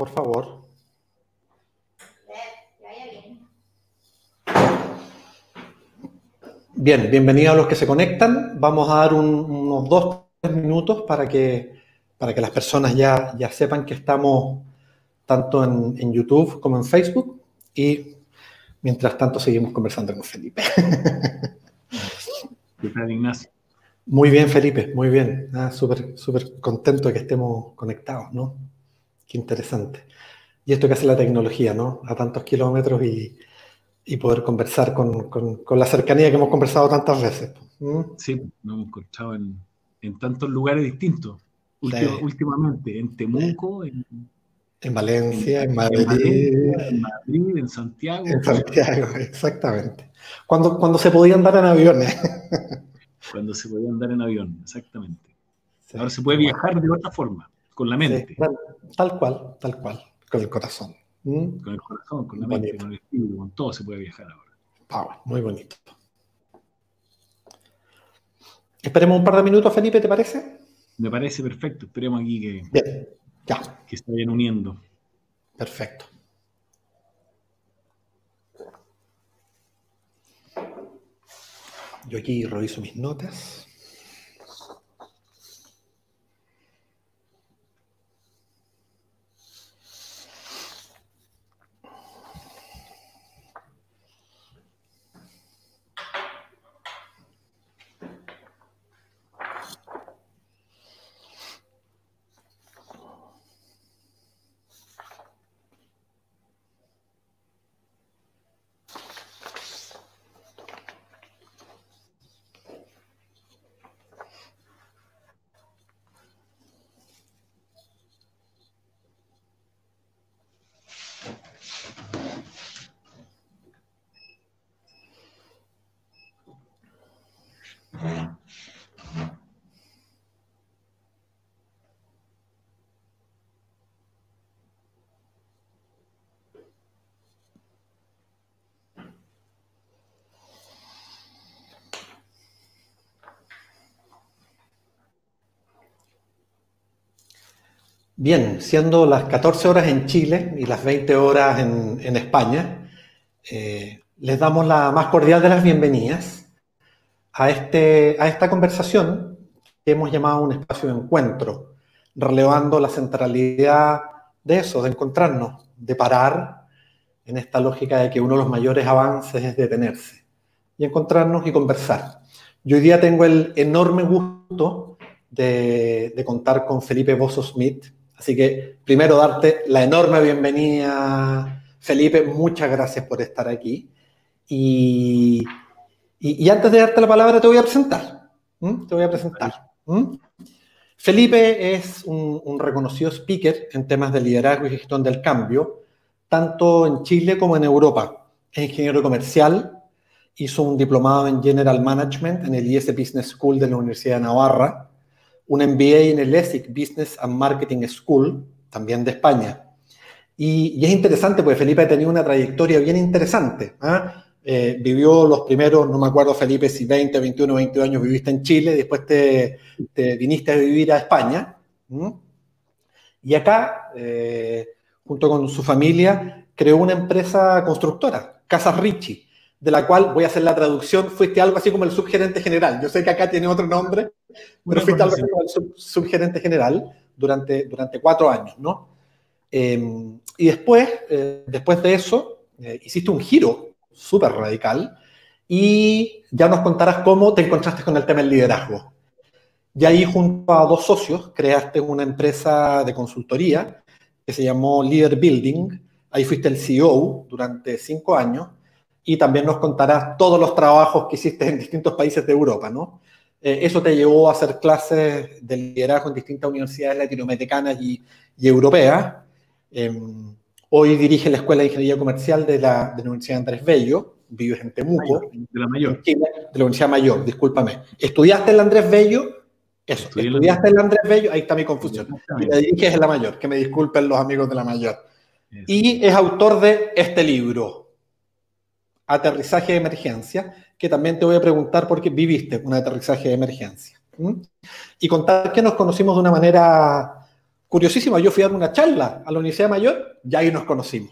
por favor. Bien, bienvenidos a los que se conectan. Vamos a dar unos dos, tres minutos para que, para que las personas ya, ya sepan que estamos tanto en, YouTube como en Facebook. Y mientras tanto seguimos conversando con Felipe. ¿Qué tal, Ignacio? Muy bien, Felipe, muy bien. Ah, súper, súper contento de que estemos conectados, ¿no? Qué interesante. Y esto que hace la tecnología, ¿no? A tantos kilómetros y, y poder conversar con, con, la cercanía que hemos conversado tantas veces. ¿Mm? Sí, nos hemos encontrado en, en tantos lugares distintos. Últimamente, en Temuco, en, en Valencia, en, Madrid. En Madrid, en Santiago. En Santiago, exactamente. Cuando, cuando se podía andar en aviones. Cuando se podía andar en avión, exactamente. Ahora se puede viajar de otra forma, con la mente. tal cual, tal cual, con el corazón. ¿Mm? Con el corazón, con la mente, con el espíritu, con todo se puede viajar ahora. muy bonito. Esperemos un par de minutos, Felipe, ¿te parece? Me parece perfecto. Esperemos aquí que, Bien. ya. que se vayan uniendo. Perfecto. Yo aquí reviso mis notas. Bien, siendo las 14 horas en Chile y las 20 horas en, España, eh, les damos la más cordial de las bienvenidas a, este, a esta conversación que hemos llamado un espacio de encuentro, relevando la centralidad de eso, de encontrarnos, de parar en esta lógica de que uno de los mayores avances es detenerse y encontrarnos y conversar. Yo hoy día tengo el enorme gusto de, de contar con Felipe Bozo Smith, Así que primero darte la enorme bienvenida, Felipe, muchas gracias por estar aquí. Y, antes de darte la palabra te voy a presentar. Te voy a presentar. Felipe es un, reconocido speaker en temas de liderazgo y gestión del cambio, tanto en Chile como en Europa. Es ingeniero comercial, hizo un diplomado en General Management en el IS Business School de la Universidad de Navarra un MBA en el ESIC Business and Marketing School, también de España. Y, es interesante porque Felipe ha tenido una trayectoria bien interesante. ¿ah? Eh, vivió los primeros, no me acuerdo Felipe, si 20, 21, 22 años viviste en Chile, después te, viniste a vivir a España. Y acá, eh, junto con su familia, creó una empresa constructora, Casas Richie, de la cual voy a hacer la traducción, fuiste algo así como el subgerente general. Yo sé que acá tiene otro nombre, pero fuiste como el subgerente general durante, durante cuatro años, ¿no? Em, y después, eh, después de eso, eh, hiciste un giro súper radical y ya nos contarás cómo te encontraste con el tema del liderazgo. Y ahí junto a dos socios creaste una empresa de consultoría que se llamó Leader Building. Ahí fuiste el CEO durante cinco años y también nos contarás todos los trabajos que hiciste en distintos países de Europa, ¿no? Eh, eso te llevó a hacer clases de liderazgo en distintas universidades latinoamericanas y, europeas. Em, hoy dirige la Escuela de Ingeniería Comercial de la, de la Universidad Andrés Bello, vives en Temuco. De la Mayor. de la Universidad Mayor, discúlpame. ¿Estudiaste en la Andrés Bello? Eso, estudiaste en la Andrés Bello, ahí está mi confusión. Y la diriges en la Mayor, que me disculpen los amigos de la Mayor. Y es autor de este libro, aterrizaje de emergencia, que también te voy a preguntar por qué viviste un aterrizaje de emergencia. Y contar que nos conocimos de una manera curiosísima, yo fui a dar una charla a la Universidad Mayor y ahí nos conocimos.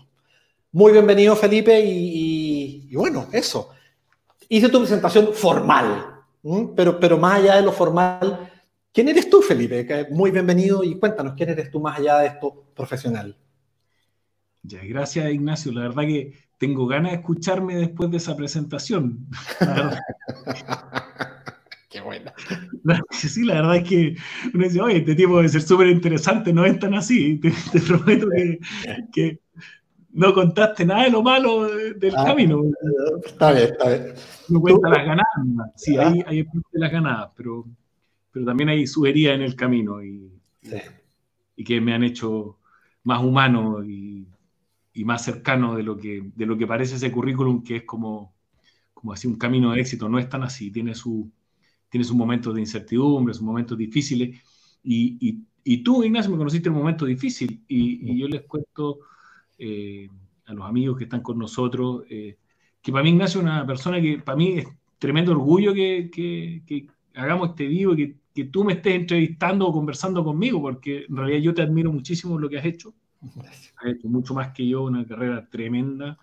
Muy bienvenido, Felipe, y, bueno, eso. Hice tu presentación formal, pero, pero más allá de lo formal, ¿quién eres tú, Felipe? Muy bienvenido y cuéntanos, ¿quién eres tú más allá de esto profesional? Ya, gracias, Ignacio. La verdad que tengo ganas de escucharme después de esa presentación. Qué buena. Sí, la verdad es que uno dice, oye, este tipo debe ser súper interesante, no es tan así. Te, prometo que, no contaste nada de lo malo del ah, camino. Está bien, está bien. No cuenta las ganadas. Sí, hay, hay las ganadas, pero, pero también hay su herida en el camino y, y que me han hecho más humano y, y, más cercano de lo, que, de lo que parece ese currículum, que es como, como así un camino de éxito. No es tan así, tiene su tiene sus momentos de incertidumbre, sus momentos difíciles. Y, y, tú, Ignacio, me conociste en un momento difícil y, yo les cuento eh, a los amigos que están con nosotros eh, que para mí Ignacio es una persona que para mí es tremendo orgullo que, que, hagamos este vivo y que, que, tú me estés entrevistando o conversando conmigo, porque en realidad yo te admiro muchísimo lo que has hecho. Has hecho mucho más que yo, una carrera tremenda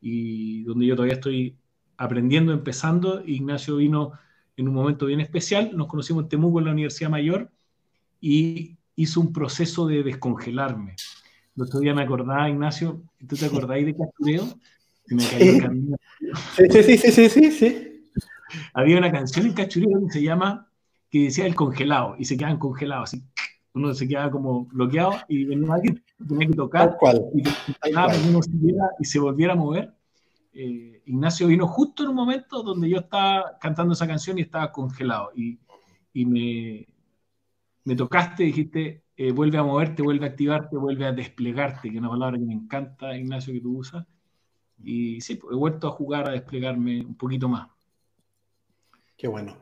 y donde yo todavía estoy aprendiendo, empezando. Ignacio vino en un momento bien especial. Nos conocimos en Temuco en la Universidad Mayor y hizo un proceso de descongelarme. El otro día me acordaba, Ignacio, ¿tú te acordáis de Cachureo? sí. sí, sí, sí, sí, sí, Había una canción en Cachureo que se llama, que decía el congelado, y se quedaban congelados, así. Uno se quedaba como bloqueado y venía alguien, tenía que tocar, y, y se volviera a mover. Eh, Ignacio vino justo en un momento donde yo estaba cantando esa canción y estaba congelado. Y, me, me, tocaste, dijiste, eh, vuelve a moverte, vuelve a activarte, vuelve a desplegarte, que es una palabra que me encanta, Ignacio, que tú usas. Y sí, pues, he vuelto a jugar, a desplegarme un poquito más. Qué bueno.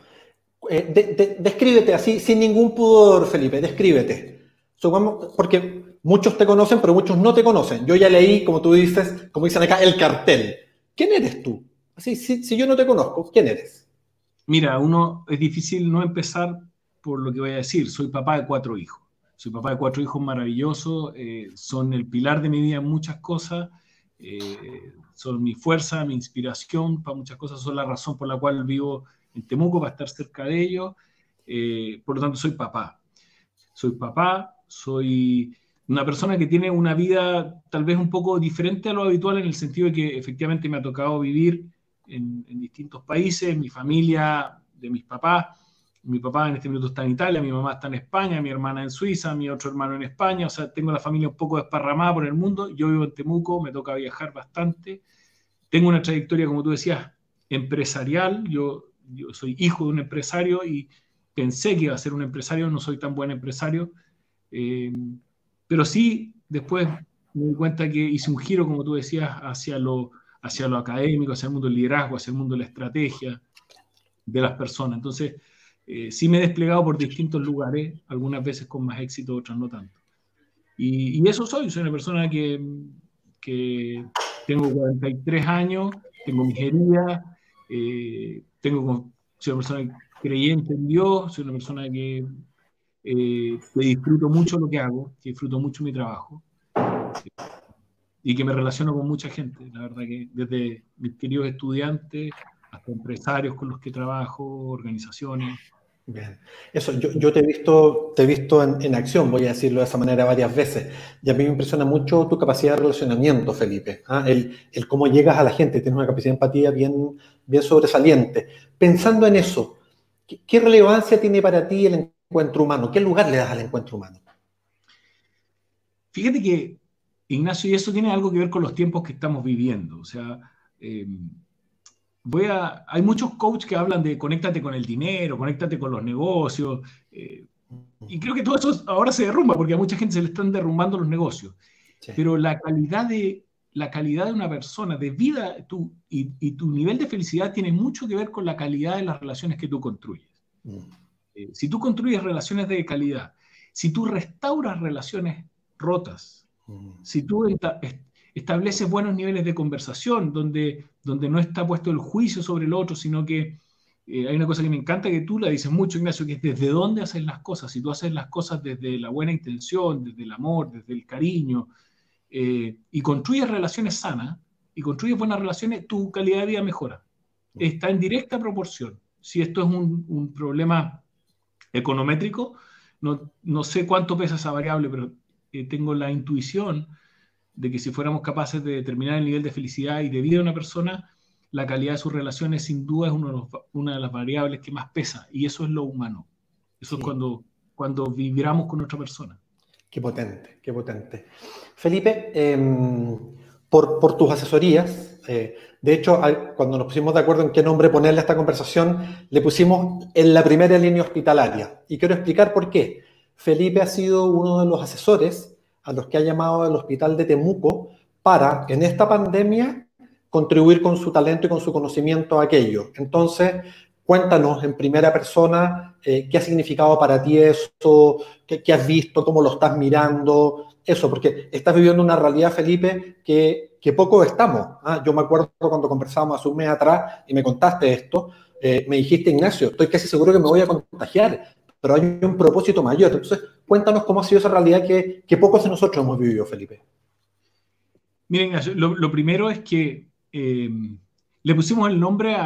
Eh, descríbete así, sin ningún pudor, Felipe, descríbete. porque muchos te conocen, pero muchos no te conocen. Yo ya leí, como tú dices, como dicen acá, el cartel. ¿Quién eres tú? Así, si, yo no te conozco, ¿quién eres? Mira, uno es difícil no empezar por lo que voy a decir. Soy papá de cuatro hijos. Soy papá de cuatro hijos maravillosos. Eh, son el pilar de mi vida en muchas cosas. Eh, son mi fuerza, mi inspiración para muchas cosas. Son la razón por la cual vivo en Temuco, para estar cerca de ellos. Eh, por lo tanto, soy papá. Soy papá, soy una persona que tiene una vida tal vez un poco diferente a lo habitual en el sentido de que efectivamente me ha tocado vivir en, distintos países, mi familia de mis papás, mi papá en este minuto está en Italia, mi mamá está en España, mi hermana en Suiza, mi otro hermano en España, o sea, tengo la familia un poco desparramada por el mundo, yo vivo en Temuco, me toca viajar bastante, tengo una trayectoria, como tú decías, empresarial, yo, yo soy hijo de un empresario y pensé que iba a ser un empresario, no soy tan buen empresario. Eh, pero sí, después me di cuenta que hice un giro, como tú decías, hacia lo, hacia lo académico, hacia el mundo del liderazgo, hacia el mundo de la estrategia de las personas. Entonces, eh, sí me he desplegado por distintos lugares, algunas veces con más éxito, otras no tanto. Y, eso soy, soy una persona que, que, tengo 43 años, tengo mi eh, tengo, soy una persona creyente en Dios, soy una persona que eh, que disfruto mucho lo que hago, que disfruto mucho mi trabajo y que me relaciono con mucha gente. La verdad que desde mis queridos estudiantes hasta empresarios con los que trabajo, organizaciones. Bien. Eso, yo, yo, te he visto, te he visto en, en, acción, voy a decirlo de esa manera varias veces, y a mí me impresiona mucho tu capacidad de relacionamiento, Felipe, ¿ah? el, el, cómo llegas a la gente, tienes una capacidad de empatía bien, bien sobresaliente. Pensando en eso, ¿qué, qué relevancia tiene para ti el encuentro humano? ¿Qué lugar le das al encuentro humano? Fíjate que, Ignacio, y eso tiene algo que ver con los tiempos que estamos viviendo. O sea, eh, voy a, hay muchos coaches que hablan de conéctate con el dinero, conéctate con los negocios. Eh, y creo que todo eso ahora se derrumba porque a mucha gente se le están derrumbando los negocios. Pero la calidad de, la calidad de una persona, de vida tú, y, tu nivel de felicidad tiene mucho que ver con la calidad de las relaciones que tú construyes. Mm. Eh, si tú construyes relaciones de calidad, si tú restauras relaciones rotas, mm. si tú estableces buenos niveles de conversación donde, donde no está puesto el juicio sobre el otro, sino que eh, hay una cosa que me encanta que tú la dices mucho, Ignacio, que es desde dónde haces las cosas. Si tú haces las cosas desde la buena intención, desde el amor, desde el cariño, eh, y construyes relaciones sanas, y construyes buenas relaciones, tu calidad de vida mejora. Está en directa proporción. Si esto es un, problema econométrico, no, no, sé cuánto pesa esa variable, pero eh, tengo la intuición de que si fuéramos capaces de determinar el nivel de felicidad y de vida de una persona, la calidad de sus relaciones sin duda es una de las variables que más pesa, y eso es lo humano. Eso es cuando, cuando vibramos con otra persona. Qué potente, qué potente. Felipe, em, por, por, tus asesorías, eh, de hecho, cuando nos pusimos de acuerdo en qué nombre ponerle a esta conversación, le pusimos en la primera línea hospitalaria. Y quiero explicar por qué. Felipe ha sido uno de los asesores a los que ha llamado al hospital de Temuco para, en esta pandemia, contribuir con su talento y con su conocimiento a aquello. Entonces, cuéntanos en primera persona eh, qué ha significado para ti eso, qué, has visto, cómo lo estás mirando, eso, porque estás viviendo una realidad, Felipe, que, que poco estamos. ¿ah? Yo me acuerdo cuando conversábamos hace un mes atrás y me contaste esto, eh, me dijiste, Ignacio, estoy casi seguro que me voy a contagiar, pero hay un propósito mayor. Entonces, cuéntanos cómo ha sido esa realidad que, que pocos de nosotros hemos vivido, Felipe. Miren, lo primero es que Em, le pusimos el nombre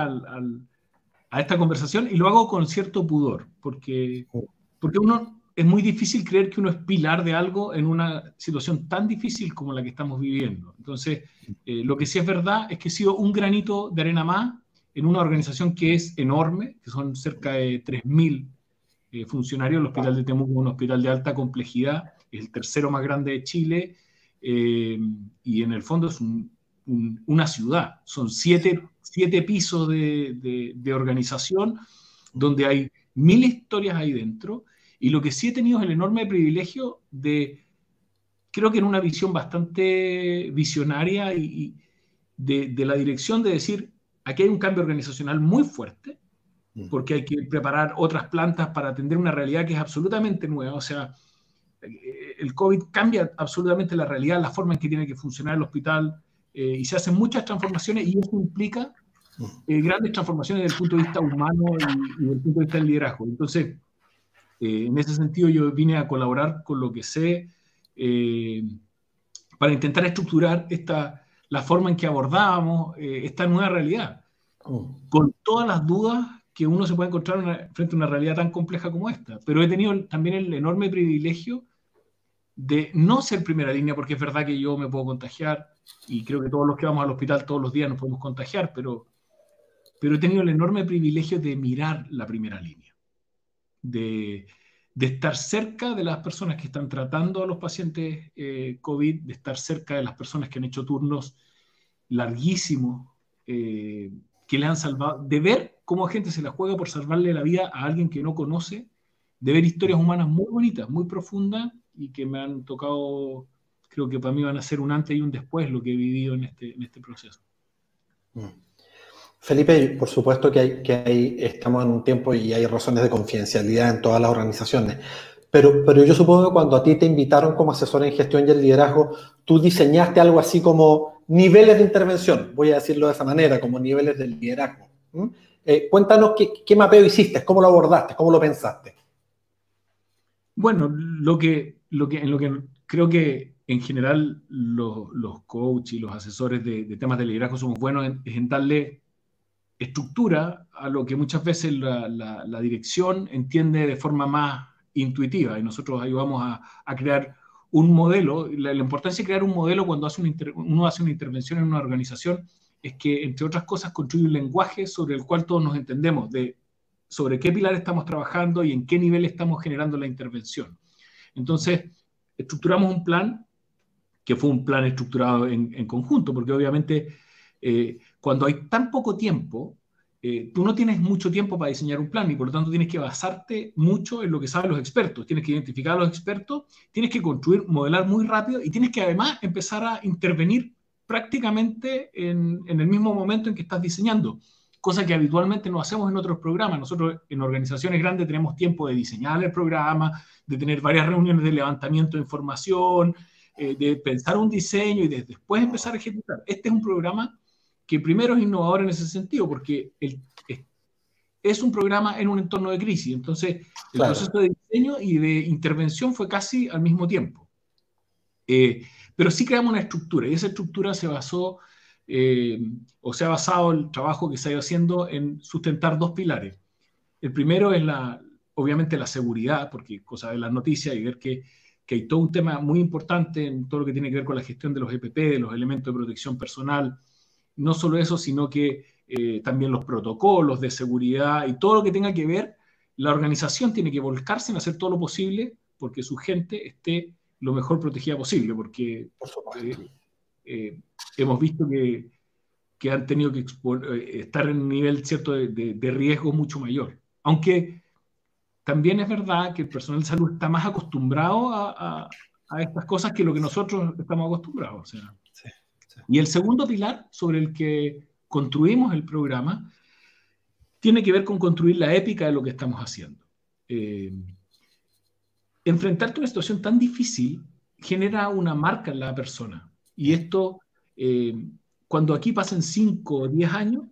a esta conversación y lo hago con cierto pudor, porque, porque uno es muy difícil creer que uno es pilar de algo en una situación tan difícil como la que estamos viviendo. Entonces, eh, lo que sí es verdad es que he sido un granito de arena más en una organización que es enorme, que son cerca de 3.000 eh, funcionarios. El Hospital de Temuco un hospital de alta complejidad, es el tercero más grande de Chile, eh, y en el fondo es un, una ciudad. Son siete, siete pisos de, organización donde hay mil historias ahí dentro. Y lo que sí he tenido es el enorme privilegio de, creo que en una visión bastante visionaria y, de, de, la dirección de decir, aquí hay un cambio organizacional muy fuerte, mm. porque hay que preparar otras plantas para atender una realidad que es absolutamente nueva. O sea, el COVID cambia absolutamente la realidad, la forma en que tiene que funcionar el hospital, eh, y se hacen muchas transformaciones y eso implica eh, grandes transformaciones desde el punto de vista humano y, desde el punto de vista del liderazgo. Entonces, eh, en ese sentido yo vine a colaborar con lo que sé para intentar estructurar esta, la forma en que abordábamos esta nueva realidad, con todas las dudas que uno se puede encontrar frente a una realidad tan compleja como esta. Pero he tenido también el enorme privilegio de no ser primera línea, porque es verdad que yo me puedo contagiar y creo que todos los que vamos al hospital todos los días nos podemos contagiar, pero, pero he tenido el enorme privilegio de mirar la primera línea, de, de estar cerca de las personas que están tratando a los pacientes eh, COVID, de estar cerca de las personas que han hecho turnos larguísimos, eh, que le han salvado, de ver cómo gente se la juega por salvarle la vida a alguien que no conoce, de ver historias humanas muy bonitas, muy profundas y que me han tocado, creo que para mí van a ser un antes y un después lo que he vivido en este, en este proceso. Mm. Felipe, por supuesto que, hay, que hay, estamos en un tiempo y hay razones de confidencialidad en todas las organizaciones, pero, pero yo supongo que cuando a ti te invitaron como asesor en gestión y el liderazgo, tú diseñaste algo así como niveles de intervención, voy a decirlo de esa manera, como niveles de liderazgo. Eh, cuéntanos qué, qué mapeo hiciste, cómo lo abordaste, cómo lo pensaste. Bueno, lo que, lo que, en lo que creo que en general los, los coaches y los asesores de, temas de liderazgo somos buenos en, en darle estructura a lo que muchas veces la, la, dirección entiende de forma más intuitiva y nosotros ayudamos a, a crear un modelo. La, importancia de crear un modelo cuando hace uno hace una intervención en una organización es que, entre otras cosas, construye un lenguaje sobre el cual todos nos entendemos, de sobre qué pilar estamos trabajando y en qué nivel estamos generando la intervención. Entonces, estructuramos un plan que fue un plan estructurado en, conjunto, porque obviamente eh, cuando hay tan poco tiempo, eh, tú no tienes mucho tiempo para diseñar un plan y por lo tanto tienes que basarte mucho en lo que saben los expertos. Tienes que identificar a los expertos, tienes que construir, modelar muy rápido y tienes que además empezar a intervenir prácticamente en, en el mismo momento en que estás diseñando cosa que habitualmente no hacemos en otros programas. Nosotros en organizaciones grandes tenemos tiempo de diseñar el programa, de tener varias reuniones de levantamiento de información, eh, de pensar un diseño y de después empezar a ejecutar. Este es un programa que primero es innovador en ese sentido, porque es un programa en un entorno de crisis. Entonces, el proceso de diseño y de intervención fue casi al mismo tiempo. Eh, pero sí creamos una estructura y esa estructura se basó eh, o se ha basado el trabajo que se ha ido haciendo en sustentar dos pilares. El primero es la, obviamente la seguridad, porque cosa de las noticias y ver que, que, hay todo un tema muy importante en todo lo que tiene que ver con la gestión de los EPP, de los elementos de protección personal. No solo eso, sino que eh, también los protocolos de seguridad y todo lo que tenga que ver, la organización tiene que volcarse en hacer todo lo posible porque su gente esté lo mejor protegida posible, porque eh, eh, hemos visto que, que, han tenido que estar en un nivel cierto de, de, riesgo mucho mayor. Aunque también es verdad que el personal de salud está más acostumbrado a, a, estas cosas que lo que nosotros estamos acostumbrados. Y el segundo pilar sobre el que construimos el programa, tiene que ver con construir la épica de lo que estamos haciendo. Eh, enfrentarte a una situación tan difícil genera una marca en la persona. Y esto, eh, cuando aquí pasen 5 o 10 años,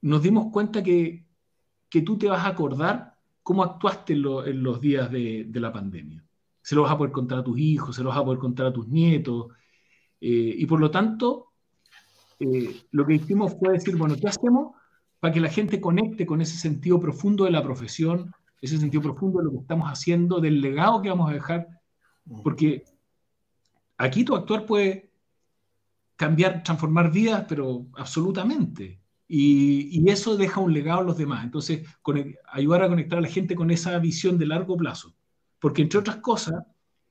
nos dimos cuenta que, que, tú te vas a acordar cómo actuaste en, los días de, de, la pandemia. Se lo vas a poder contar a tus hijos, se lo vas a poder contar a tus nietos. Eh, y por lo tanto, eh, lo que hicimos fue decir, bueno, ¿qué hacemos para que la gente conecte con ese sentido profundo de la profesión, ese sentido profundo de lo que estamos haciendo, del legado que vamos a dejar? Porque aquí tu actuar puede cambiar, transformar vidas, pero absolutamente. Y, eso deja un legado a los demás. Entonces, ayudar a conectar a la gente con esa visión de largo plazo. Porque, entre otras cosas,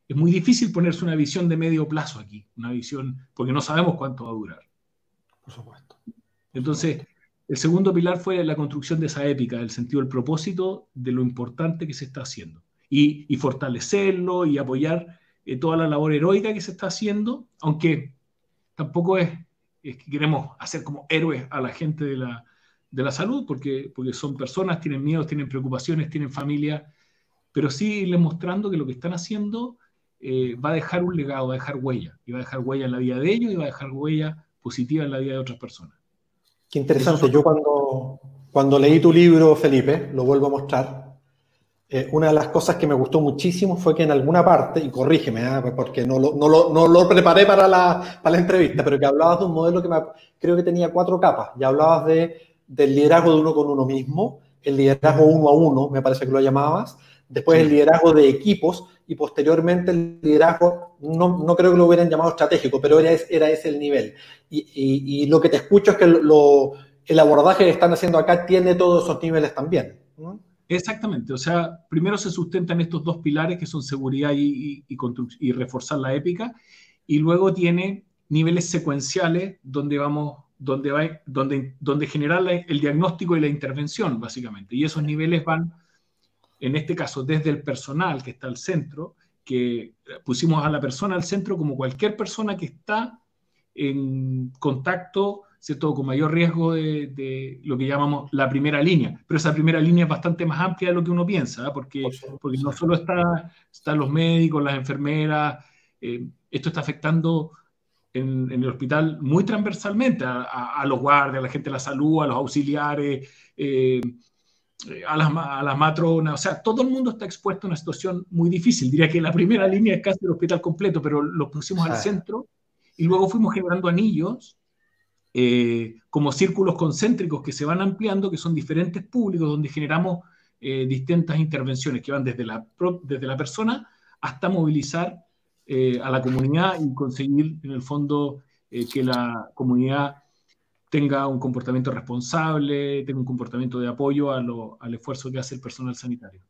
es muy difícil ponerse una visión de medio plazo aquí, una visión, porque no sabemos cuánto va a durar. Por supuesto. Entonces, el segundo pilar fue la construcción de esa épica, del sentido del propósito, de lo importante que se está haciendo. Y, fortalecerlo y apoyar eh, toda la labor heroica que se está haciendo, aunque tampoco es, que queremos hacer como héroes a la gente de la, de la salud, porque, porque son personas, tienen miedos, tienen preocupaciones, tienen familia, pero sí irles mostrando que lo que están haciendo eh, va a dejar un legado, va a dejar huella, y va a dejar huella en la vida de ellos y va a dejar huella positiva en la vida de otras personas. Qué interesante. Yo cuando, cuando leí tu libro, Felipe, lo vuelvo a mostrar, eh, una de las cosas que me gustó muchísimo fue que en alguna parte, y corrígeme, ¿eh? porque no lo, no, lo, no lo, preparé para la, para la entrevista, pero que hablabas de un modelo que creo que tenía cuatro capas. Ya hablabas de, del liderazgo de uno con uno mismo, el liderazgo uno a uno, me parece que lo llamabas, después el liderazgo de equipos y posteriormente el liderazgo, no, no, creo que lo hubieran llamado estratégico, pero era, era ese el nivel. Y, y, lo que te escucho es que lo, el abordaje que están haciendo acá tiene todos esos niveles también. Exactamente, o sea, primero se sustentan estos dos pilares que son seguridad y, reforzar la épica, y luego tiene niveles secuenciales donde vamos donde, va, donde, donde generar el diagnóstico y la intervención, básicamente. Y esos niveles van en este caso desde el personal que está al centro, que pusimos a la persona al centro como cualquier persona que está en contacto, ¿cierto? con mayor riesgo de, lo que llamamos la primera línea. Pero esa primera línea es bastante más amplia de lo que uno piensa, ¿eh? porque, porque no solo está, están los médicos, las enfermeras, eh, esto está afectando en, el hospital muy transversalmente a, los guardias, a la gente de la salud, a los auxiliares, eh, a las, a matronas, o sea, todo el mundo está expuesto a una situación muy difícil. Diría que la primera línea es casi el hospital completo, pero lo pusimos al centro y luego fuimos generando anillos eh, como círculos concéntricos que se van ampliando, que son diferentes públicos, donde generamos eh, distintas intervenciones que van desde la, desde la persona hasta movilizar a la comunidad y conseguir, en el fondo, que la comunidad tenga un comportamiento responsable, tenga un comportamiento de apoyo al esfuerzo que hace el personal sanitario.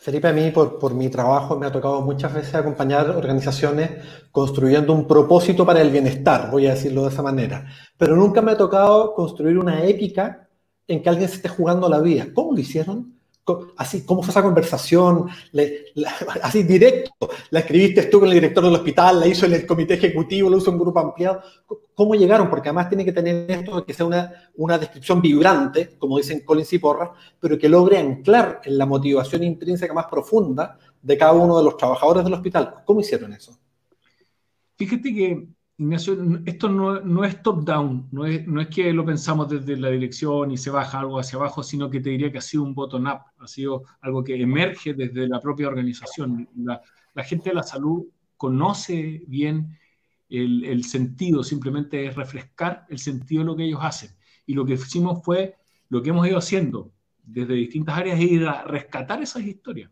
Felipe, a mí por, por, mi trabajo me ha tocado muchas veces acompañar organizaciones construyendo un propósito para el bienestar, voy a decirlo de esa manera, pero nunca me ha tocado construir una épica en que alguien se esté jugando la vida. ¿Cómo lo hicieron? Así, ¿cómo fue esa conversación? así directo, ¿la escribiste tú con el director del hospital? ¿La hizo en el comité ejecutivo? ¿Lo hizo un grupo ampliado? ¿Cómo llegaron? Porque además tiene que tener esto que sea una, una descripción vibrante, como dicen Collins y Porras, pero que logre anclar en la motivación intrínseca más profunda de cada uno de los trabajadores del hospital. ¿Cómo hicieron eso? Fíjate que Ignacio, esto no, es top-down, no es, no es, que lo pensamos desde la dirección y se baja algo hacia abajo, sino que te diría que ha sido un bottom-up, ha sido algo que emerge desde la propia organización. La, gente de la salud conoce bien el, el, sentido, simplemente es refrescar el sentido de lo que ellos hacen. Y lo que hicimos fue lo que hemos ido haciendo desde distintas áreas, es ir a rescatar esas historias.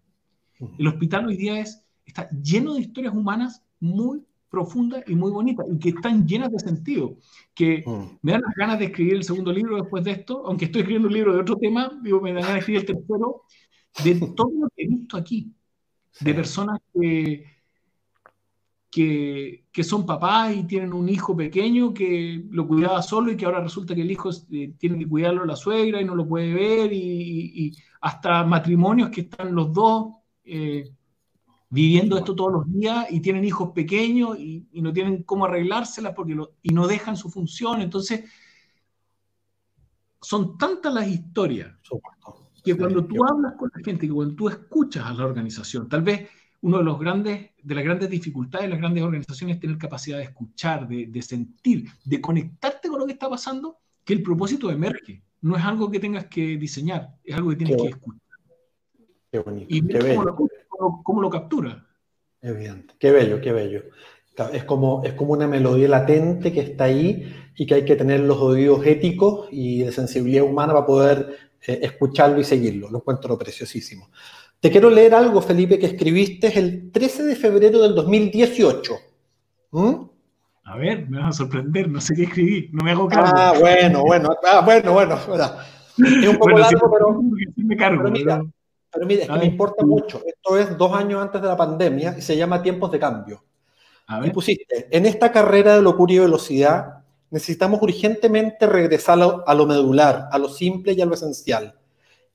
El hospital hoy día es, está lleno de historias humanas muy profundas y muy bonitas y que están llenas de sentido. Que mm. me dan las ganas de escribir el segundo libro después de esto, aunque estoy escribiendo un libro de otro tema, digo, me dan ganas de escribir el tercero, de todo lo que he visto aquí, de personas que, que, que, son papás y tienen un hijo pequeño que lo cuidaba solo y que ahora resulta que el hijo eh, tiene que cuidarlo la suegra y no lo puede ver, y, hasta matrimonios que están los dos. Eh, viviendo esto todos los días y tienen hijos pequeños y, no tienen cómo arreglárselas porque y no dejan su función. Entonces, son tantas las historias que cuando tú hablas con la gente, que cuando tú escuchas a la organización, tal vez uno de los grandes, de las grandes dificultades de las grandes organizaciones es tener capacidad de escuchar, de, sentir, de conectarte con lo que está pasando, que el propósito emerge. No es algo que tengas que diseñar, es algo que tienes que escuchar. Qué bonito. Y qué cómo lo, captura. Evidente. Qué bello, qué bello. Es como, es como una melodía latente que está ahí y que hay que tener los oídos éticos y de sensibilidad humana para poder eh, escucharlo y seguirlo. Lo encuentro preciosísimo. Te quiero leer algo, Felipe, que escribiste el 13 de febrero del 2018. ¿Mm? A ver, me vas a sorprender, no sé qué escribí, no me hago cargo. Ah, bueno, bueno, ah, bueno, bueno. Es un poco largo, pero, me cargo, pero mira, pero mira, es que me importa mucho. Esto es dos años antes de la pandemia y se llama tiempos de cambio. Y pusiste, en esta carrera de locura y velocidad, necesitamos urgentemente regresar a lo medular, a lo simple y a lo esencial.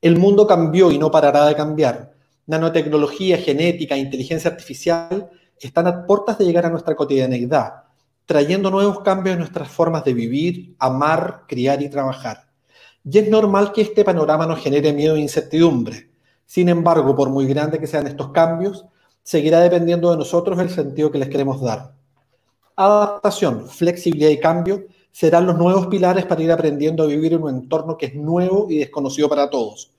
El mundo cambió y no parará de cambiar. Nanotecnología, genética, inteligencia artificial están a puertas de llegar a nuestra cotidianeidad, trayendo nuevos cambios en nuestras formas de vivir, amar, criar y trabajar. Y es normal que este panorama nos genere miedo e incertidumbre. Sin embargo, por muy grandes que sean estos cambios, seguirá dependiendo de nosotros el sentido que les queremos dar. Adaptación, flexibilidad y cambio serán los nuevos pilares para ir aprendiendo a vivir en un entorno que es nuevo y desconocido para todos.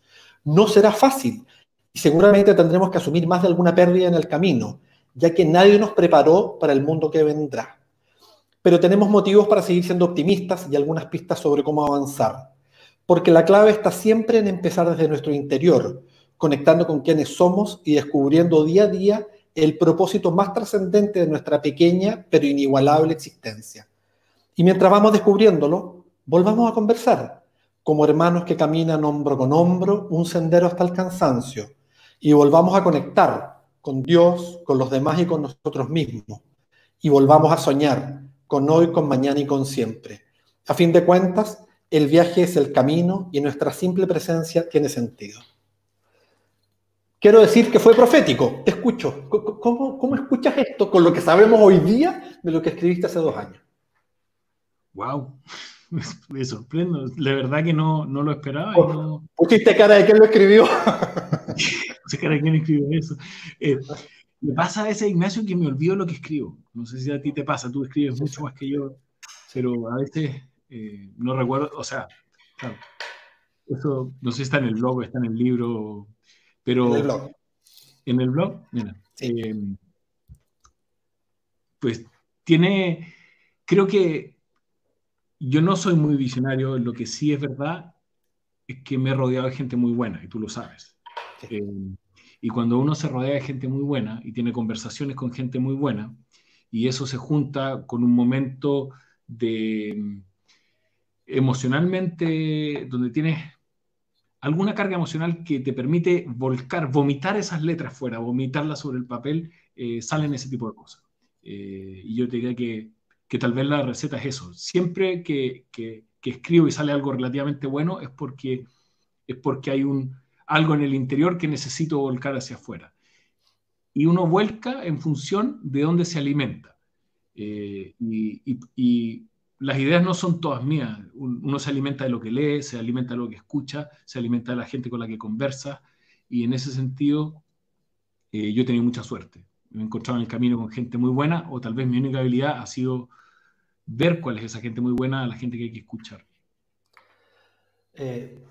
No será fácil y seguramente tendremos que asumir más de alguna pérdida en el camino, ya que nadie nos preparó para el mundo que vendrá. Pero tenemos motivos para seguir siendo optimistas y algunas pistas sobre cómo avanzar, porque la clave está siempre en empezar desde nuestro interior, conectando con quienes somos y descubriendo día a día el propósito más trascendente de nuestra pequeña pero inigualable existencia. Y mientras vamos descubriéndolo, volvamos a conversar, como hermanos que caminan hombro con hombro un sendero hasta el cansancio, y volvamos a conectar con Dios, con los demás y con nosotros mismos, y volvamos a soñar con hoy, con mañana y con siempre. A fin de cuentas, el viaje es el camino y nuestra simple presencia tiene sentido. Quiero decir que fue profético. Te escucho. ¿Cómo, escuchas esto con lo que sabemos hoy día de lo que escribiste hace dos años? ¡Wow! Me sorprendo. La verdad que no, no lo esperaba. Pusiste cara de quién lo escribió. Puse cara de quién escribió eso. Eh, me pasa a veces, Ignacio, que me olvido lo que escribo. No sé si a ti te pasa. Tú escribes mucho más que yo. Pero a veces eh, no recuerdo. O sea, claro, eso no sé si está en el blog, está en el libro pero en el blog, en el blog mira, eh, pues tiene, creo que yo no soy muy visionario, lo que sí es verdad es que me he rodeado de gente muy buena, y tú lo sabes. Eh, y cuando uno se rodea de gente muy buena y tiene conversaciones con gente muy buena, y eso se junta con un momento de emocionalmente, donde tienes alguna carga emocional que te permite volcar, vomitar esas letras fuera, vomitarlas sobre el papel, eh, salen ese tipo de cosas. Eh, y yo te diría que, que, tal vez la receta es eso. Siempre que, que, escribo y sale algo relativamente bueno es porque, es porque hay un, algo en el interior que necesito volcar hacia afuera. Y uno vuelca en función de dónde se alimenta. Eh, y, y las ideas no son todas mías. Uno se alimenta de lo que lee, se alimenta de lo que escucha, se alimenta de la gente con la que conversa. Y en ese sentido, eh, yo he tenido mucha suerte. Me he encontrado en el camino con gente muy buena, o tal vez mi única habilidad ha sido ver cuál es esa gente muy buena, la gente que hay que escuchar. Eh,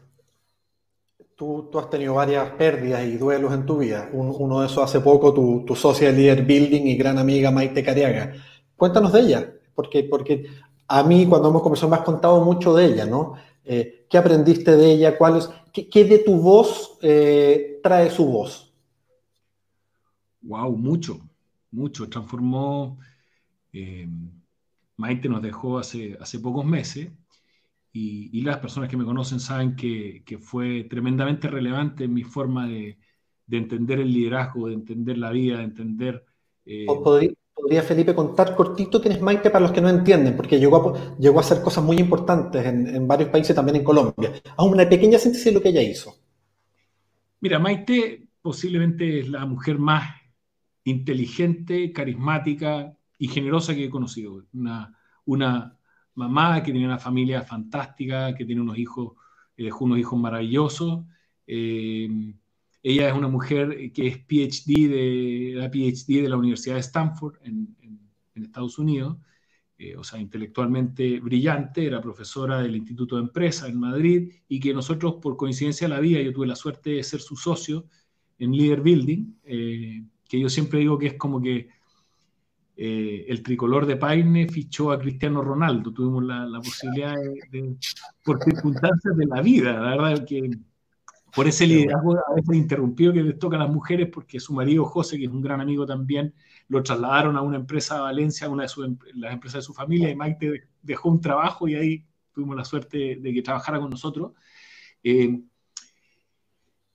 tú, has tenido varias pérdidas y duelos en tu vida. uno de esos hace poco, tu, tu socia de Leader Building y gran amiga Maite Cariaga. Cuéntanos de ella, porque, porque a mí cuando hemos conversado me has contado mucho de ella, ¿no? Eh, ¿Qué aprendiste de ella? ¿Cuál es, qué, de tu voz eh, trae su voz? Wow, mucho, mucho. Transformó. Eh, Maite nos dejó hace, hace pocos meses y, las personas que me conocen saben que, fue tremendamente relevante en mi forma de, entender el liderazgo, de entender la vida, de entender... ¿Podría, Felipe contar cortito quién es Maite para los que no entienden? Porque llegó a, llegó a hacer cosas muy importantes en, varios países, también en Colombia. Haz una pequeña síntesis de lo que ella hizo. Mira, Maite posiblemente es la mujer más inteligente, carismática y generosa que he conocido. Una, una mamá que tenía una familia fantástica, que tiene unos hijos, eh, unos hijos maravillosos. Eh, ella es una mujer que es PhD de la PhD de la Universidad de Stanford en, Estados Unidos, eh, o sea, intelectualmente brillante, era profesora del Instituto de Empresa en Madrid y que nosotros, por coincidencia de la vida, yo tuve la suerte de ser su socio en Leader Building, que yo siempre digo que es como que eh, el tricolor de Paine fichó a Cristiano Ronaldo. Tuvimos la, posibilidad de, por circunstancias de la vida, la verdad que por ese liderazgo a veces interrumpido que les toca a las mujeres, porque su marido José, que es un gran amigo también, lo trasladaron a una empresa de Valencia, una de las empresas de su familia, y Maite dejó un trabajo y ahí tuvimos la suerte de que trabajara con nosotros. Eh,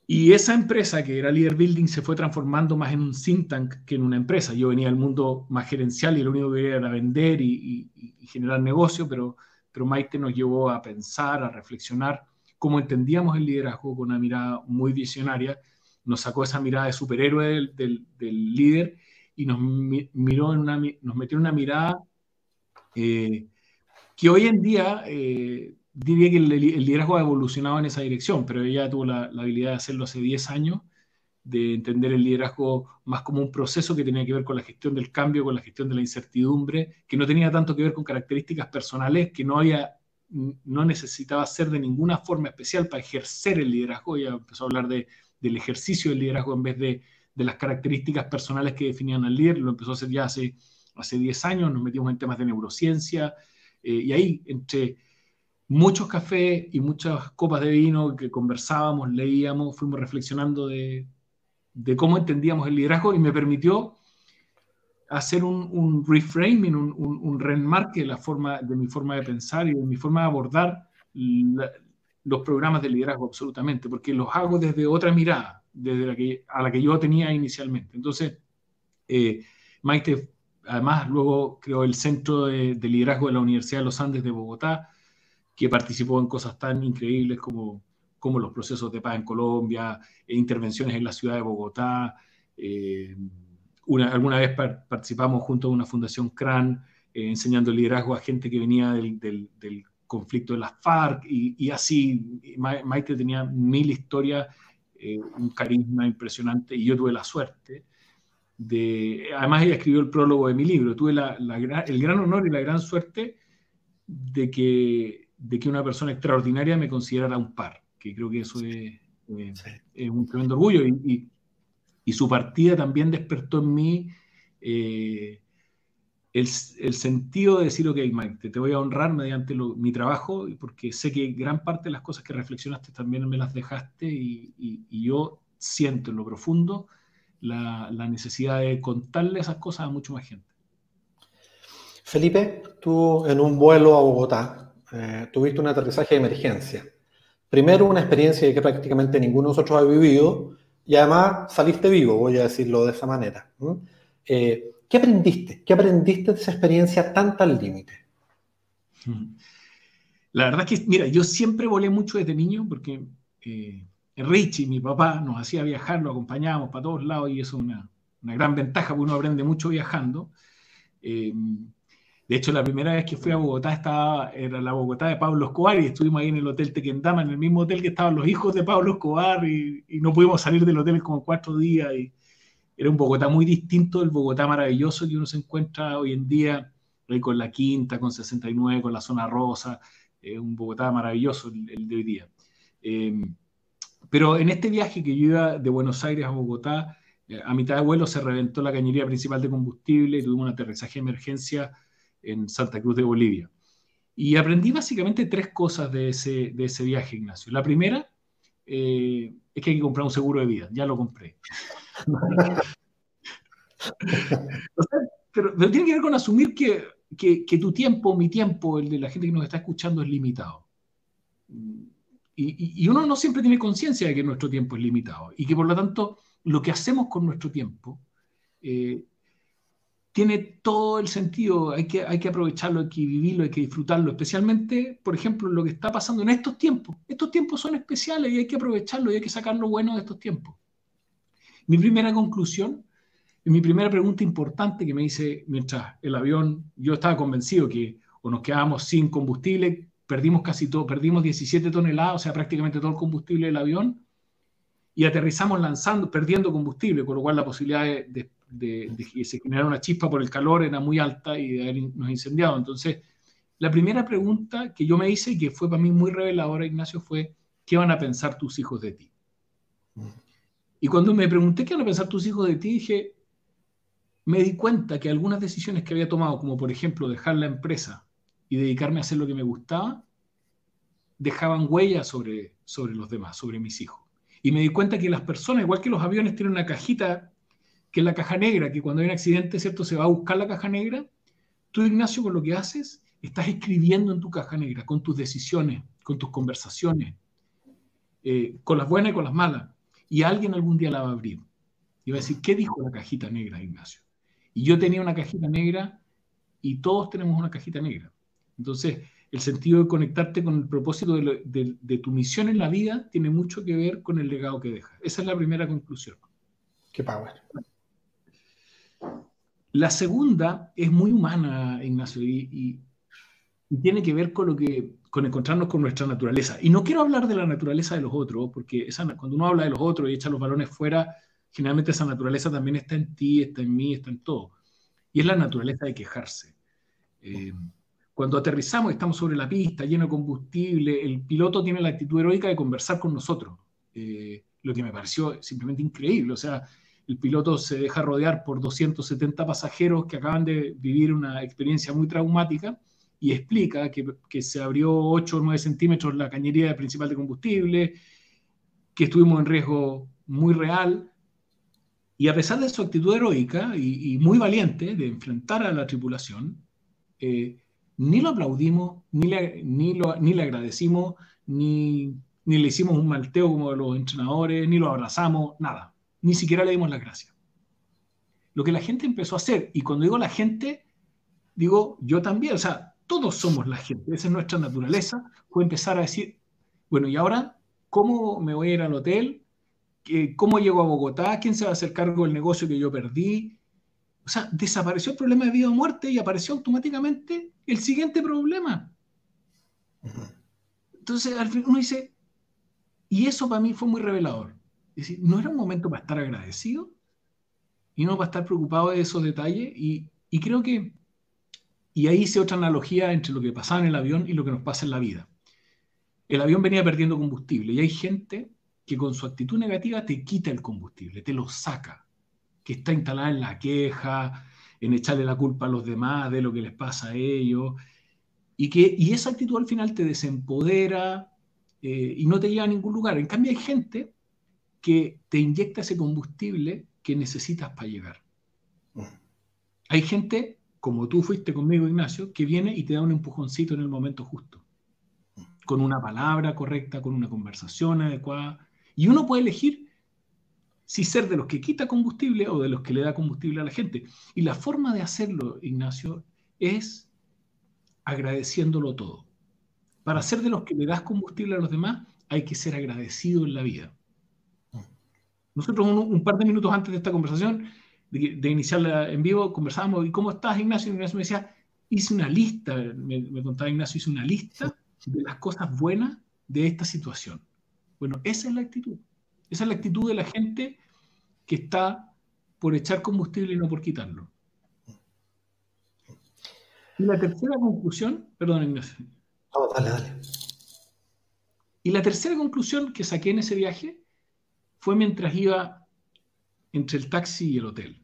y esa empresa que era Leader Building se fue transformando más en un think tank que en una empresa. Yo venía del mundo más gerencial y lo único que quería era vender y, generar negocio, pero, pero Maite nos llevó a pensar, a reflexionar cómo entendíamos el liderazgo con una mirada muy visionaria. Nos sacó esa mirada de superhéroe del, líder y nos, miró en una, nos metió en una mirada eh, que hoy en día... Eh, diría que el, liderazgo ha evolucionado en esa dirección, pero ella tuvo la, habilidad de hacerlo hace 10 años, de entender el liderazgo más como un proceso que tenía que ver con la gestión del cambio, con la gestión de la incertidumbre, que no tenía tanto que ver con características personales, que no había no necesitaba ser de ninguna forma especial para ejercer el liderazgo. Ella empezó a hablar de, del ejercicio del liderazgo en vez de, de, las características personales que definían al líder. Lo empezó a hacer ya hace, hace 10 años, nos metimos en temas de neurociencia, eh, y ahí entre muchos cafés y muchas copas de vino que conversábamos, leíamos, fuimos reflexionando de, cómo entendíamos el liderazgo y me permitió hacer un, reframing, un, un, reenmarque de, de mi forma de pensar y de mi forma de abordar los programas de liderazgo absolutamente, porque los hago desde otra mirada, desde la que, a la que yo tenía inicialmente. Entonces, eh, Maite, además, luego creó el Centro de Liderazgo de la Universidad de los Andes de Bogotá, que participó en cosas tan increíbles como, como los procesos de paz en Colombia, e intervenciones en la ciudad de Bogotá. Eh, una, alguna vez participamos junto a una fundación CRAN eh, enseñando liderazgo a gente que venía del, del, conflicto de las FARC y, y así. Maite tenía mil historias, eh, un carisma impresionante y yo tuve la suerte de... Además ella escribió el prólogo de mi libro, tuve la, la, el gran honor y la gran suerte de que de que una persona extraordinaria me considerara un par, que creo que eso es, eh, un tremendo orgullo. Y, su partida también despertó en mí eh, el, sentido de decir, ok, Mike, te, voy a honrar mediante mi trabajo, porque sé que gran parte de las cosas que reflexionaste también me las dejaste y, yo siento en lo profundo la, la necesidad de contarle esas cosas a mucha más gente. Felipe, tú en un vuelo a Bogotá, eh, tuviste un aterrizaje de emergencia. Primero, una experiencia que prácticamente ninguno de nosotros ha vivido y además saliste vivo, voy a decirlo de esa manera. Eh, ¿Qué aprendiste? ¿Qué aprendiste de esa experiencia tan al límite? La verdad es que, mira, yo siempre volé mucho desde niño porque eh, Richie, mi papá, nos hacía viajar, lo acompañábamos para todos lados y eso es una, una gran ventaja porque uno aprende mucho viajando. Eh, de hecho, la primera vez que fui a Bogotá estaba, era la Bogotá de Pablo Escobar y estuvimos ahí en el Hotel Tequendama, en el mismo hotel que estaban los hijos de Pablo Escobar y, no pudimos salir del hotel como cuatro días. Y era un Bogotá muy distinto del Bogotá maravilloso que uno se encuentra hoy en día con la quinta, con 69, con la zona rosa, un Bogotá maravilloso el, de hoy día. Em, pero en este viaje que yo iba de Buenos Aires a Bogotá, eh, a mitad de vuelo se reventó la cañería principal de combustible y tuvimos un aterrizaje de emergencia en Santa Cruz de Bolivia. Y aprendí básicamente tres cosas de ese, de ese viaje, Ignacio. La primera eh, es que hay que comprar un seguro de vida. Ya lo compré. pero, tiene que ver con asumir que, que, que, tu tiempo, mi tiempo, el de la gente que nos está escuchando es limitado. Y, y uno no siempre tiene conciencia de que nuestro tiempo es limitado y que por lo tanto lo que hacemos con nuestro tiempo eh, tiene todo el sentido, hay que, hay que aprovecharlo, hay que vivirlo, hay que disfrutarlo, especialmente, por ejemplo, lo que está pasando en estos tiempos. Estos tiempos son especiales y hay que aprovecharlo y hay que sacar lo bueno de estos tiempos. Mi primera conclusión, mi primera pregunta importante que me hice mientras el avión, yo estaba convencido que o nos quedábamos sin combustible, perdimos casi todo, perdimos 17 toneladas, o sea, prácticamente todo el combustible del avión, y aterrizamos lanzando, perdiendo combustible, con lo cual la posibilidad de, que se generara una chispa por el calor era muy alta y de habernos incendiado. Entonces, la primera pregunta que yo me hice y que fue para mí muy reveladora, Ignacio, fue, ¿qué van a pensar tus hijos de ti? Y cuando me pregunté qué van a pensar tus hijos de ti, dije, me di cuenta que algunas decisiones que había tomado, como por ejemplo dejar la empresa y dedicarme a hacer lo que me gustaba, dejaban huellas sobre, sobre los demás, sobre mis hijos. Y me di cuenta que las personas, igual que los aviones, tienen una cajita que es la caja negra, que cuando hay un accidente, ¿cierto? Se va a buscar la caja negra. Tú, Ignacio, con lo que haces, estás escribiendo en tu caja negra, con tus decisiones, con tus conversaciones, eh, con las buenas y con las malas. Y alguien algún día la va a abrir. Y va a decir, ¿qué dijo la cajita negra, Ignacio? Y yo tenía una cajita negra y todos tenemos una cajita negra. Entonces, el sentido de conectarte con el propósito de, tu misión en la vida tiene mucho que ver con el legado que dejas. Esa es la primera conclusión. Qué power. La segunda es muy humana, Ignacio, y, tiene que ver con lo que con encontrarnos con nuestra naturaleza. Y no quiero hablar de la naturaleza de los otros, porque cuando uno habla de los otros y echa los balones fuera, generalmente esa naturaleza también está en ti, está en mí, está en todo. Y es la naturaleza de quejarse. Eh, cuando aterrizamos, estamos sobre la pista, lleno de combustible, el piloto tiene la actitud heroica de conversar con nosotros, eh, lo que me pareció simplemente increíble. O sea, el piloto se deja rodear por 270 pasajeros que acaban de vivir una experiencia muy traumática y explica que, que se abrió 8 o 9 centímetros la cañería principal de combustible, que estuvimos en riesgo muy real. Y a pesar de su actitud heroica y, muy valiente de enfrentar a la tripulación, eh, ni lo aplaudimos, ni le, ni ni le agradecimos, ni, ni le hicimos un malteo como los entrenadores, ni lo abrazamos, nada. Ni siquiera le dimos las gracias. Lo que la gente empezó a hacer, y cuando digo la gente, digo yo también, o sea, todos somos la gente, esa es nuestra naturaleza, fue empezar a decir, bueno, ¿y ahora cómo me voy a ir al hotel? ¿Cómo llego a Bogotá? ¿Quién se va a hacer cargo del negocio que yo perdí? O sea, desapareció el problema de vida o muerte y apareció automáticamente el siguiente problema. Entonces, al fin uno dice, y eso para mí fue muy revelador. Es decir, no era un momento para estar agradecido y no para estar preocupado de esos detalles. Y, y creo que, y ahí hice otra analogía entre lo que pasaba en el avión y lo que nos pasa en la vida. El avión venía perdiendo combustible y hay gente que con su actitud negativa te quita el combustible, te lo saca, que está instalada en la queja, en echarle la culpa a los demás de lo que les pasa a ellos, y, que, y esa actitud al final te desempodera eh, y no te lleva a ningún lugar. En cambio hay gente que te inyecta ese combustible que necesitas para llegar. Mm. Hay gente, como tú fuiste conmigo, Ignacio, que viene y te da un empujoncito en el momento justo, mm. con una palabra correcta, con una conversación adecuada, y uno puede elegir si ser de los que quita combustible o de los que le da combustible a la gente. Y la forma de hacerlo, Ignacio, es agradeciéndolo todo. Para ser de los que le das combustible a los demás, hay que ser agradecido en la vida. Nosotros un, par de minutos antes de esta conversación, de, iniciarla en vivo, conversábamos, ¿y cómo estás, Ignacio? Y Ignacio me decía, hice una lista, me, me contaba Ignacio, hice una lista de las cosas buenas de esta situación. Bueno, esa es la actitud. Esa es la actitud de la gente que está por echar combustible y no por quitarlo. Y la tercera conclusión, perdón Ignacio. Oh, dale, dale. Y la tercera conclusión que saqué en ese viaje fue mientras iba entre el taxi y el hotel.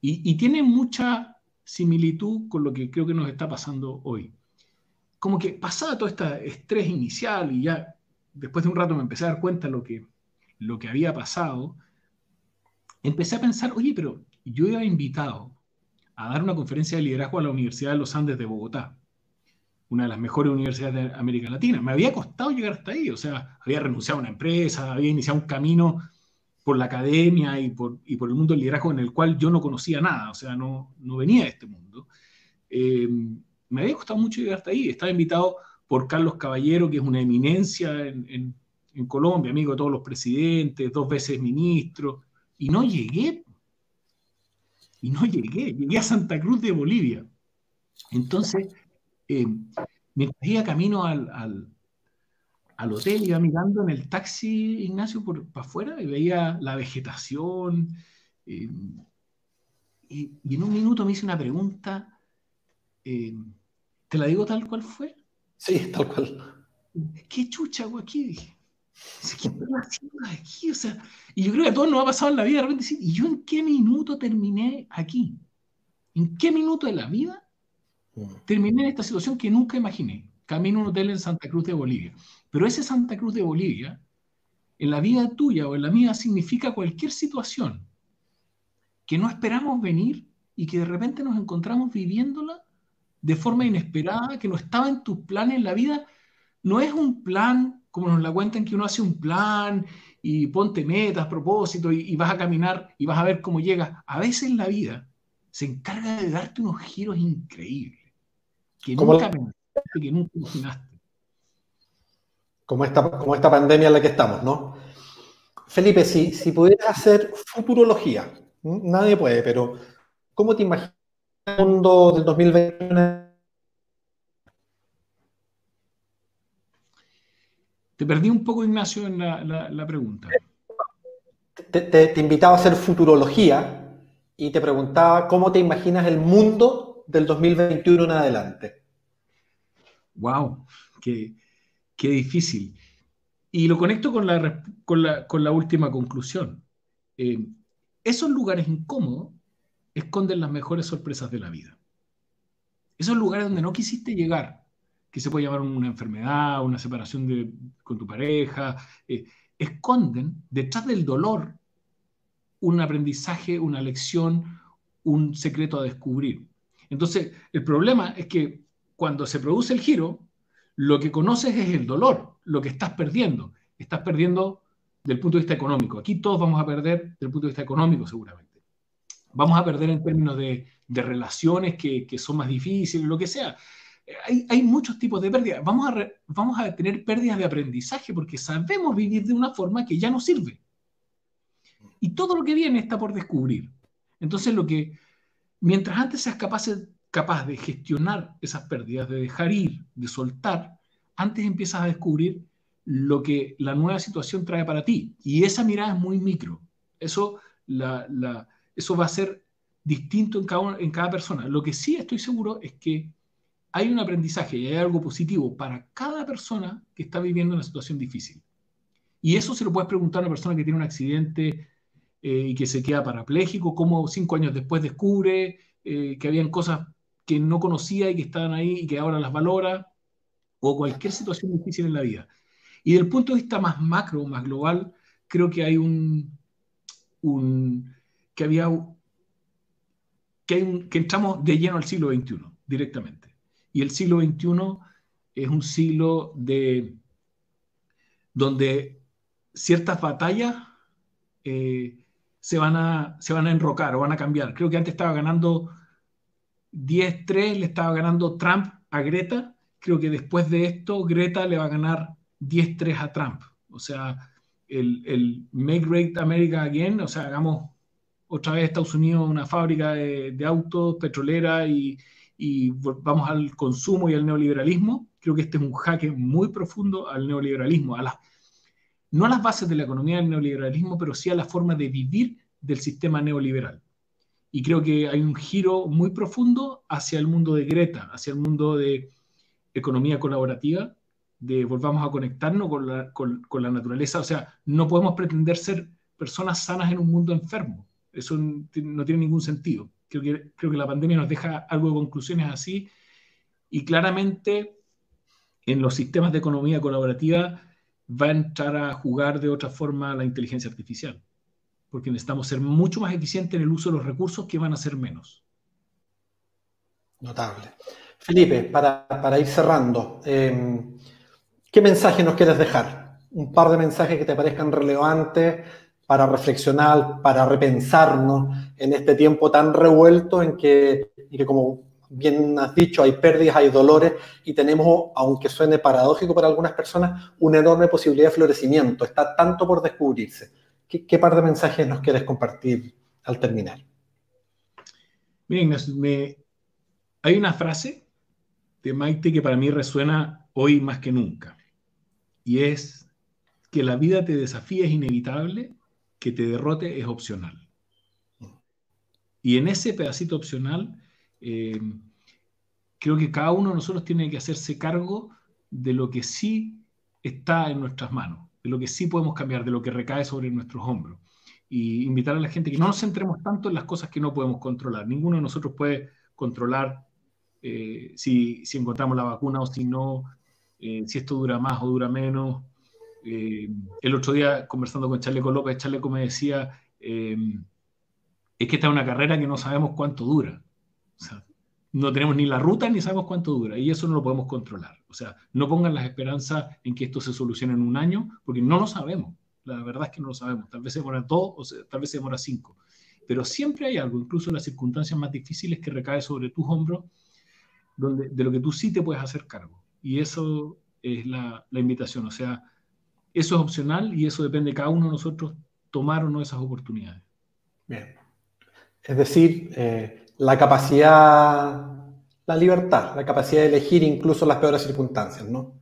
Y, y tiene mucha similitud con lo que creo que nos está pasando hoy. Como que pasaba todo este estrés inicial y ya después de un rato me empecé a dar cuenta de lo que, lo que había pasado, empecé a pensar, oye, pero yo iba invitado a dar una conferencia de liderazgo a la Universidad de los Andes de Bogotá, una de las mejores universidades de América Latina. Me había costado llegar hasta ahí, o sea, había renunciado a una empresa, había iniciado un camino por la academia y por, y por el mundo del liderazgo en el cual yo no conocía nada, o sea, no, no venía de este mundo. Eh, me había costado mucho llegar hasta ahí. Estaba invitado por Carlos Caballero, que es una eminencia en, en Colombia, amigo de todos los presidentes, dos veces ministro, y no llegué. Y no llegué, llegué a Santa Cruz de Bolivia. Entonces, eh, mientras iba camino al, al, al, hotel, iba mirando en el taxi, Ignacio, por para afuera, y veía la vegetación. Eh, y, y, en un minuto me hice una pregunta, eh, ¿te la digo tal cual fue? Sí, tal cual. ¿Qué chucha hago aquí? Dije. ¿Qué estoy haciendo aquí? O sea, y yo creo que a todos nos ha pasado en la vida de repente decir, ¿y yo en qué minuto terminé aquí? ¿En qué minuto de la vida terminé en esta situación que nunca imaginé? Camino a un hotel en Santa Cruz de Bolivia. Pero ese Santa Cruz de Bolivia, en la vida tuya o en la mía, significa cualquier situación que no esperamos venir y que de repente nos encontramos viviéndola de forma inesperada, que no estaba en tus planes en la vida. No es un plan como nos la cuentan, que uno hace un plan y ponte metas, propósitos y, y, vas a caminar y vas a ver cómo llegas. A veces la vida se encarga de darte unos giros increíbles que nunca pensaste, que nunca imaginaste. Como esta, como esta pandemia en la que estamos, ¿no? Felipe, si, si pudieras hacer futurología, nadie puede, pero ¿cómo te imaginas el mundo del 2021 Te perdí un poco, Ignacio, en la, la, la pregunta. Te, te, te, invitaba a hacer futurología y te preguntaba cómo te imaginas el mundo del 2021 en adelante. ¡Wow! ¡Qué, qué difícil! Y lo conecto con la, con la, con la última conclusión. Eh, esos lugares incómodos esconden las mejores sorpresas de la vida. Esos lugares donde no quisiste llegar, que se puede llamar una enfermedad, una separación de, con tu pareja, eh, esconden detrás del dolor un aprendizaje, una lección, un secreto a descubrir. Entonces, el problema es que cuando se produce el giro, lo que conoces es el dolor, lo que estás perdiendo. Estás perdiendo del punto de vista económico. Aquí todos vamos a perder desde el punto de vista económico, seguramente. Vamos a perder en términos de, de relaciones que, que, son más difíciles, lo que sea hay, muchos tipos de pérdidas. Vamos a, tener pérdidas de aprendizaje porque sabemos vivir de una forma que ya no sirve. Y todo lo que viene está por descubrir. Entonces, lo que, mientras antes seas capaz, de gestionar esas pérdidas, de dejar ir, de soltar, antes empiezas a descubrir lo que la nueva situación trae para ti. Y esa mirada es muy micro. Eso, va a ser distinto en cada persona. Lo que sí estoy seguro es que hay un aprendizaje y hay algo positivo para cada persona que está viviendo una situación difícil. Y eso se lo puedes preguntar a una persona que tiene un accidente eh, y que se queda parapléjico, cómo cinco años después descubre eh, que habían cosas que no conocía y que estaban ahí y que ahora las valora, o cualquier situación difícil en la vida. Y del punto de vista más macro, más global, creo que hay un, que había que, hay un, que entramos de lleno al siglo XXI directamente. Y el siglo XXI es un siglo de, donde ciertas batallas eh, se, van a, se van a enrocar o van a cambiar. Creo que antes estaba ganando 10-3, le estaba ganando Trump a Greta. Creo que después de esto, Greta le va a ganar 10-3 a Trump. O sea, el, Make Great America Again, o sea, hagamos otra vez Estados Unidos una fábrica de, de autos, petrolera y, y vamos al consumo y al neoliberalismo, creo que este es un jaque muy profundo al neoliberalismo, a las, no a las bases de la economía del neoliberalismo, pero sí a la forma de vivir del sistema neoliberal. y creo que hay un giro muy profundo hacia el mundo de Greta, hacia el mundo de economía colaborativa, de volvamos a conectarnos con la, con, con la naturaleza. O sea, no podemos pretender ser personas sanas en un mundo enfermo. Eso no tiene ningún sentido. Creo que, creo que la pandemia nos deja algo de conclusiones así y claramente en los sistemas de economía colaborativa va a entrar a jugar de otra forma la inteligencia artificial, porque necesitamos ser mucho más eficientes en el uso de los recursos que van a ser menos. Notable. Felipe, para, para ir cerrando, eh, ¿qué mensaje nos quieres dejar? Un par de mensajes que te parezcan relevantes para reflexionar, para repensarnos en este tiempo tan revuelto en que, y que como bien has dicho, hay pérdidas, hay dolores y tenemos, aunque suene paradójico para algunas personas, una enorme posibilidad de florecimiento. Está tanto por descubrirse. ¿Qué, par de mensajes nos quieres compartir al terminar? Miren, me, hay una frase de Maite que para mí resuena hoy más que nunca. Y es que la vida te desafía es inevitable, que te derrote es opcional. Y en ese pedacito opcional, eh, creo que cada uno de nosotros tiene que hacerse cargo de lo que sí está en nuestras manos, de lo que sí podemos cambiar, de lo que recae sobre nuestros hombros. Y invitar a la gente que no nos centremos tanto en las cosas que no podemos controlar. Ninguno de nosotros puede controlar eh, si, si, encontramos la vacuna o si no, eh, si esto dura más o dura menos, eh, el otro día, conversando con Chaleco López, Chaleco me decía, eh, es que esta es una carrera que no sabemos cuánto dura. O sea, no tenemos ni la ruta ni sabemos cuánto dura y eso no lo podemos controlar. O sea, no pongan las esperanzas en que esto se solucione en un año porque no lo sabemos. La verdad es que no lo sabemos. Tal vez se demora dos o tal vez se demora cinco. Pero siempre hay algo, incluso en las circunstancias más difíciles, que recae sobre tus hombros, donde, de lo que tú sí te puedes hacer cargo. Y eso es la, la invitación. O sea, eso es opcional y eso depende de cada uno de nosotros tomar o no esas oportunidades. Bien. Es decir, eh, la capacidad, la libertad, la capacidad de elegir incluso las peores circunstancias, ¿no?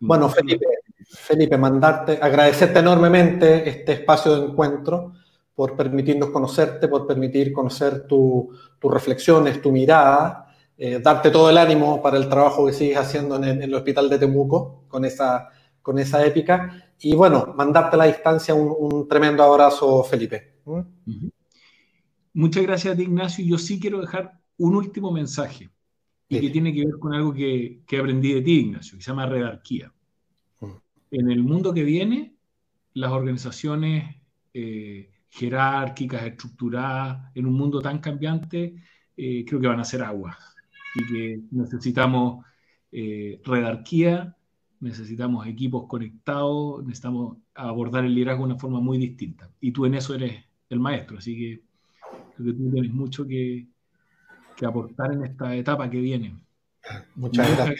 Mm. Bueno, Felipe, Felipe, mandarte, agradecerte enormemente este espacio de encuentro por permitirnos conocerte, por permitir conocer tus reflexiones, tu mirada, eh, darte todo el ánimo para el trabajo que sigues haciendo en en el Hospital de Temuco, con esa con esa épica. Y bueno, mandarte a la distancia un, tremendo abrazo, Felipe. ¿Mm? Muchas gracias a Ignacio. Yo sí quiero dejar un último mensaje y que tiene que ver con algo que, que, aprendí de ti, Ignacio, que se llama redarquía. Mm. En el mundo que viene, las organizaciones eh, jerárquicas, estructuradas, en un mundo tan cambiante, eh, creo que van a ser aguas y que necesitamos eh, redarquía necesitamos equipos conectados, necesitamos abordar el liderazgo de una forma muy distinta. Y tú en eso eres el maestro, así que creo que tú tienes mucho que, que aportar en esta etapa que viene. Muchas, gracias.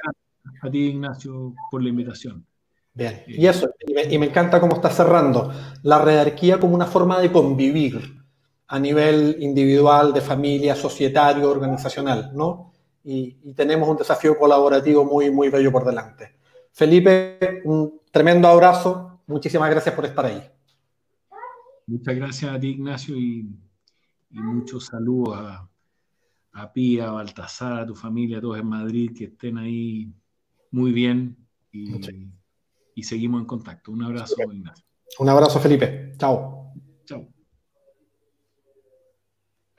a ti, Ignacio, por la invitación. Bien, eh, y eso, y me, y me, encanta cómo está cerrando, la redarquía como una forma de convivir a nivel individual, de familia, societario, organizacional, ¿no? Y, y tenemos un desafío colaborativo muy, muy bello por delante. Felipe, un tremendo abrazo. Muchísimas gracias por estar ahí. Muchas gracias a ti, Ignacio, y, muchos saludos a, a Pía, a Baltasar, a tu familia, a todos en Madrid, que estén ahí muy bien y, y seguimos en contacto. Un abrazo, Ignacio. Un abrazo, Felipe. Chao.